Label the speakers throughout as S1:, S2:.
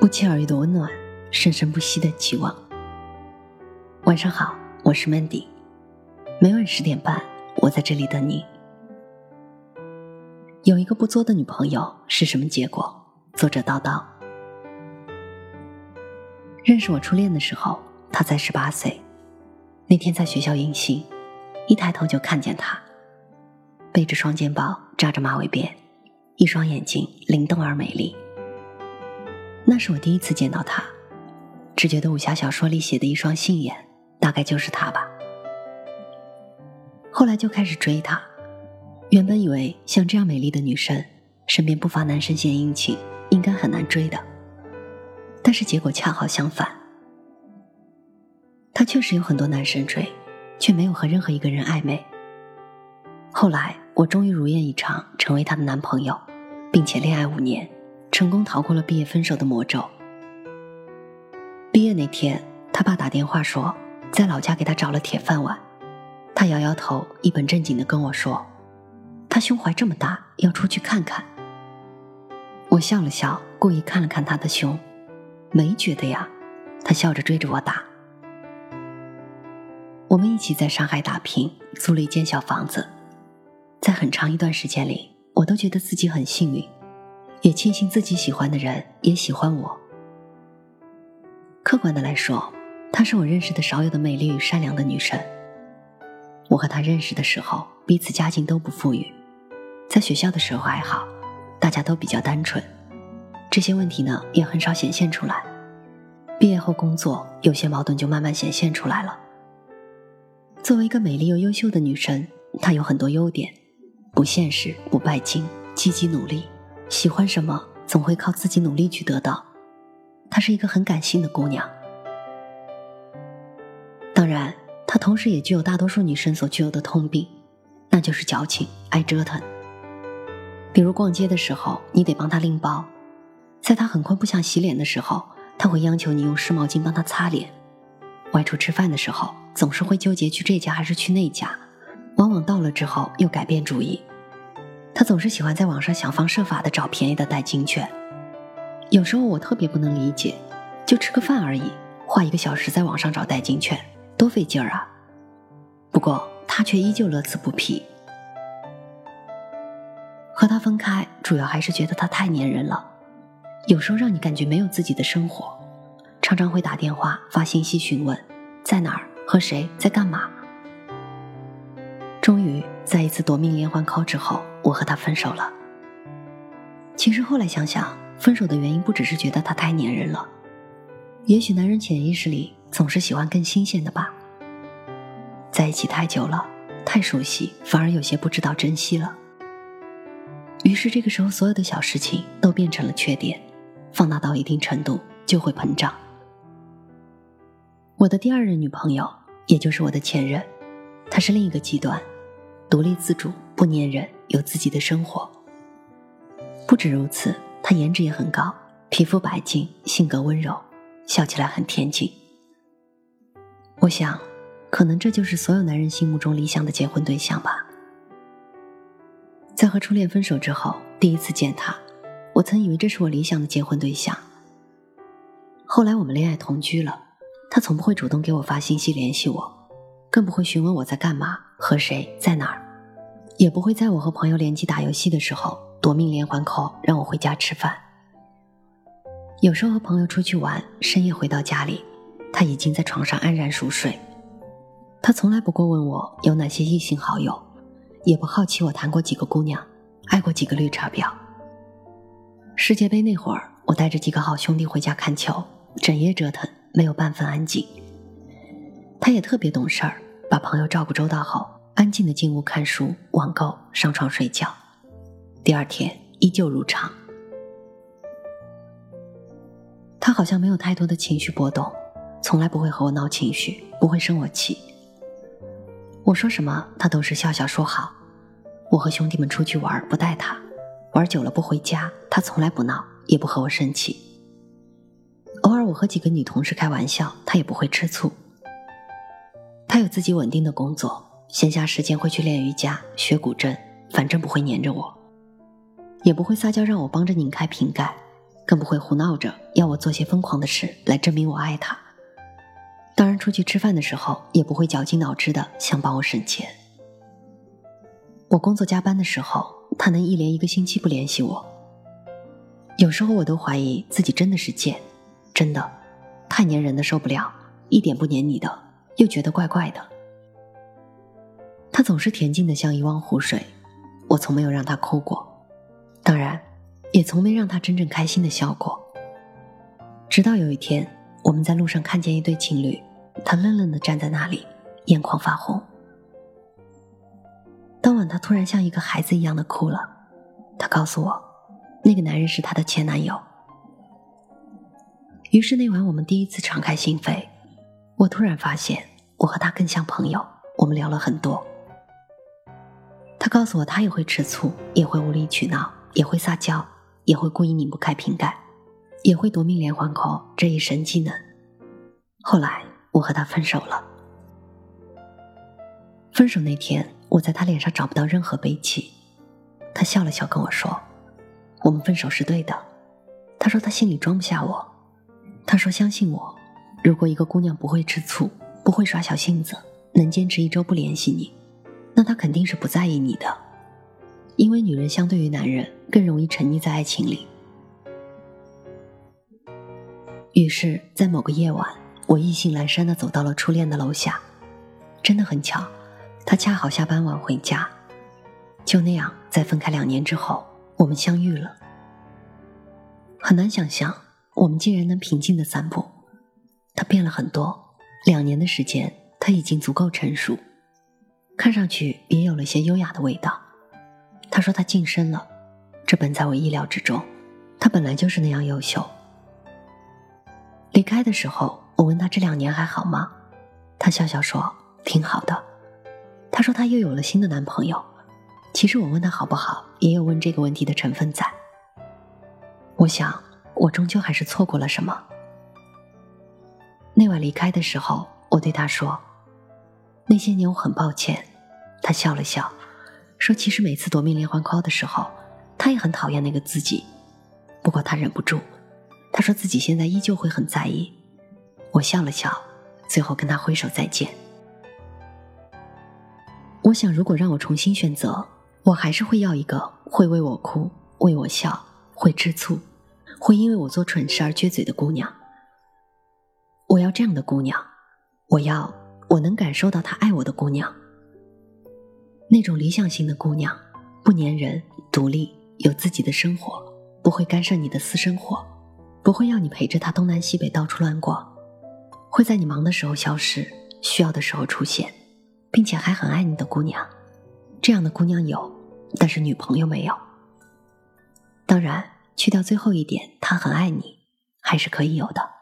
S1: 不期而遇的温暖，生生不息的期望。晚上好，我是 Mandy，每晚十点半，我在这里等你。有一个不作的女朋友是什么结果？作者叨叨。认识我初恋的时候，他才十八岁。那天在学校迎新，一抬头就看见他，背着双肩包，扎着马尾辫，一双眼睛灵动而美丽。那是我第一次见到他，只觉得武侠小说里写的一双杏眼，大概就是他吧。后来就开始追他，原本以为像这样美丽的女生，身边不乏男生献殷勤，应该很难追的。但是结果恰好相反，他确实有很多男生追，却没有和任何一个人暧昧。后来我终于如愿以偿，成为他的男朋友，并且恋爱五年。成功逃过了毕业分手的魔咒。毕业那天，他爸打电话说在老家给他找了铁饭碗，他摇摇头，一本正经的跟我说：“他胸怀这么大，要出去看看。”我笑了笑，故意看了看他的胸，没觉得呀。他笑着追着我打。我们一起在上海打拼，租了一间小房子，在很长一段时间里，我都觉得自己很幸运。也庆幸自己喜欢的人也喜欢我。客观的来说，她是我认识的少有的美丽与善良的女生。我和她认识的时候，彼此家境都不富裕，在学校的时候还好，大家都比较单纯，这些问题呢也很少显现出来。毕业后工作，有些矛盾就慢慢显现出来了。作为一个美丽又优秀的女生，她有很多优点：不现实、不拜金、积极努力。喜欢什么，总会靠自己努力去得到。她是一个很感性的姑娘，当然，她同时也具有大多数女生所具有的通病，那就是矫情、爱折腾。比如逛街的时候，你得帮她拎包；在她很困不想洗脸的时候，她会央求你用湿毛巾帮她擦脸；外出吃饭的时候，总是会纠结去这家还是去那家，往往到了之后又改变主意。他总是喜欢在网上想方设法的找便宜的代金券，有时候我特别不能理解，就吃个饭而已，花一个小时在网上找代金券，多费劲儿啊！不过他却依旧乐此不疲。和他分开，主要还是觉得他太粘人了，有时候让你感觉没有自己的生活，常常会打电话发信息询问在哪儿和谁在干嘛。终于在一次夺命连环 call 之后。我和他分手了。其实后来想想，分手的原因不只是觉得他太粘人了，也许男人潜意识里总是喜欢更新鲜的吧。在一起太久了，太熟悉，反而有些不知道珍惜了。于是这个时候，所有的小事情都变成了缺点，放大到一定程度就会膨胀。我的第二任女朋友，也就是我的前任，她是另一个极端，独立自主，不粘人。有自己的生活。不止如此，他颜值也很高，皮肤白净，性格温柔，笑起来很恬静。我想，可能这就是所有男人心目中理想的结婚对象吧。在和初恋分手之后，第一次见他，我曾以为这是我理想的结婚对象。后来我们恋爱同居了，他从不会主动给我发信息联系我，更不会询问我在干嘛、和谁、在哪儿。也不会在我和朋友联机打游戏的时候夺命连环 call 让我回家吃饭。有时候和朋友出去玩，深夜回到家里，他已经在床上安然熟睡。他从来不过问我有哪些异性好友，也不好奇我谈过几个姑娘，爱过几个绿茶婊。世界杯那会儿，我带着几个好兄弟回家看球，整夜折腾，没有半分安静。他也特别懂事儿，把朋友照顾周到后。安静的进屋看书、网购、上床睡觉，第二天依旧如常。他好像没有太多的情绪波动，从来不会和我闹情绪，不会生我气。我说什么，他都是笑笑说好。我和兄弟们出去玩，不带他，玩久了不回家，他从来不闹，也不和我生气。偶尔我和几个女同事开玩笑，他也不会吃醋。他有自己稳定的工作。闲暇时间会去练瑜伽、学古筝，反正不会黏着我，也不会撒娇让我帮着拧开瓶盖，更不会胡闹着要我做些疯狂的事来证明我爱他。当然，出去吃饭的时候也不会绞尽脑汁的想帮我省钱。我工作加班的时候，他能一连一个星期不联系我。有时候我都怀疑自己真的是贱，真的太粘人的受不了，一点不粘你的又觉得怪怪的。他总是恬静的像一汪湖水，我从没有让他哭过，当然，也从没让他真正开心的笑过。直到有一天，我们在路上看见一对情侣，他愣愣的站在那里，眼眶发红。当晚，他突然像一个孩子一样的哭了。他告诉我，那个男人是他的前男友。于是那晚，我们第一次敞开心扉。我突然发现，我和他更像朋友。我们聊了很多。告诉我，他也会吃醋，也会无理取闹，也会撒娇，也会故意拧不开瓶盖，也会夺命连环 call 这一神技能。后来我和他分手了。分手那天，我在他脸上找不到任何悲戚。他笑了笑跟我说：“我们分手是对的。”他说他心里装不下我。他说相信我，如果一个姑娘不会吃醋，不会耍小性子，能坚持一周不联系你。那他肯定是不在意你的，因为女人相对于男人更容易沉溺在爱情里。于是，在某个夜晚，我意兴阑珊的走到了初恋的楼下，真的很巧，他恰好下班晚回家。就那样，在分开两年之后，我们相遇了。很难想象，我们竟然能平静的散步。他变了很多，两年的时间，他已经足够成熟。看上去也有了些优雅的味道。他说他晋升了，这本在我意料之中。他本来就是那样优秀。离开的时候，我问他这两年还好吗？他笑笑说挺好的。他说他又有了新的男朋友。其实我问他好不好，也有问这个问题的成分在。我想，我终究还是错过了什么。那晚离开的时候，我对他说：“那些年我很抱歉。”他笑了笑，说：“其实每次夺命连环 call 的时候，他也很讨厌那个自己，不过他忍不住。他说自己现在依旧会很在意。”我笑了笑，最后跟他挥手再见。我想，如果让我重新选择，我还是会要一个会为我哭、为我笑、会吃醋、会因为我做蠢事而撅嘴的姑娘。我要这样的姑娘，我要我能感受到他爱我的姑娘。那种理想型的姑娘，不粘人，独立，有自己的生活，不会干涉你的私生活，不会要你陪着她东南西北到处乱逛，会在你忙的时候消失，需要的时候出现，并且还很爱你的姑娘。这样的姑娘有，但是女朋友没有。当然，去掉最后一点，她很爱你，还是可以有的。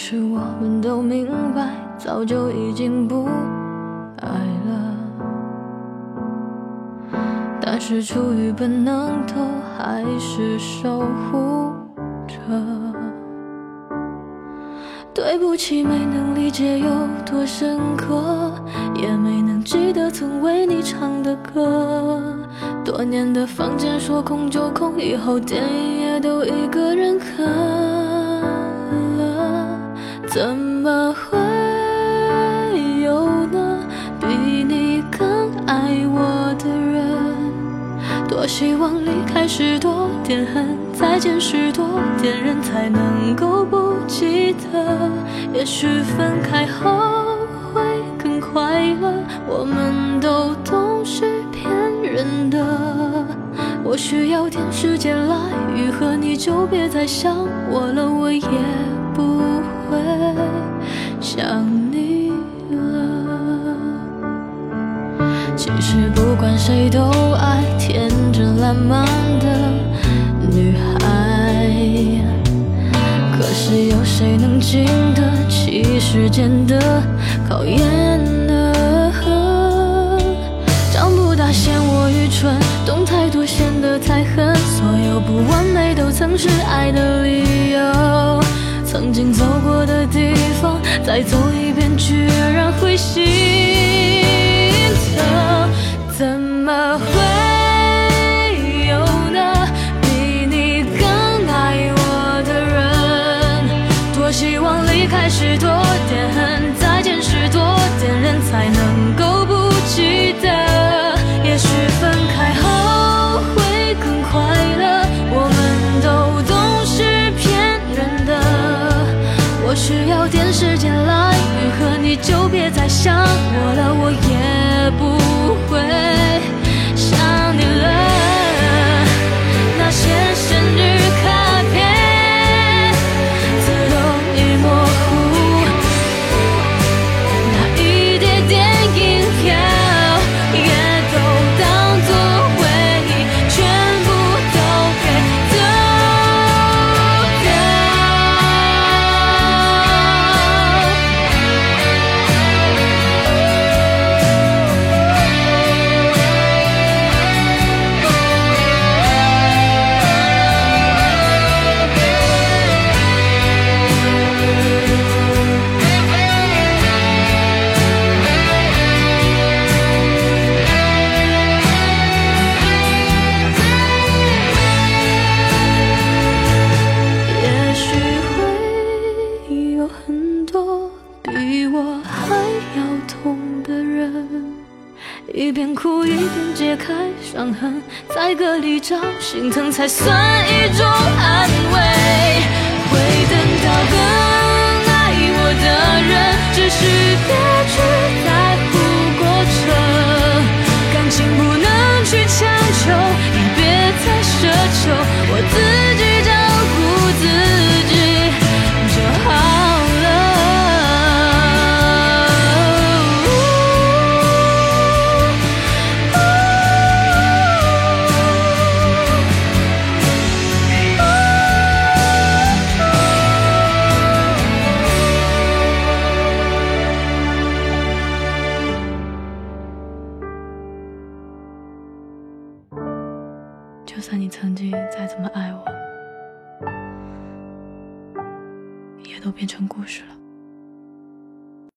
S2: 实我们都明白，早就已经不爱了，但是出于本能，都还是守护着。对不起，没能理解有多深刻，也没能记得曾为你唱的歌。多年的房间说空就空，以后电影也都一个人看。怎么会有呢？比你更爱我的人？多希望离开时多点恨，再见时多点人，才能够不记得。也许分开后会更快乐。我们都懂是骗人的。我需要点时间来愈合，你就别再想我了，我也不会想你了其实不管谁都爱天真烂漫的女孩可是有谁能经得起时间的考验呢？长不大嫌我愚蠢懂太多显得太狠所有不完美都曾是爱的经走过的地方再走一遍居然会心疼怎么会有呢比你更爱我的人多希望离开时多就别再想我了我也心疼才算一种安慰，会等到更。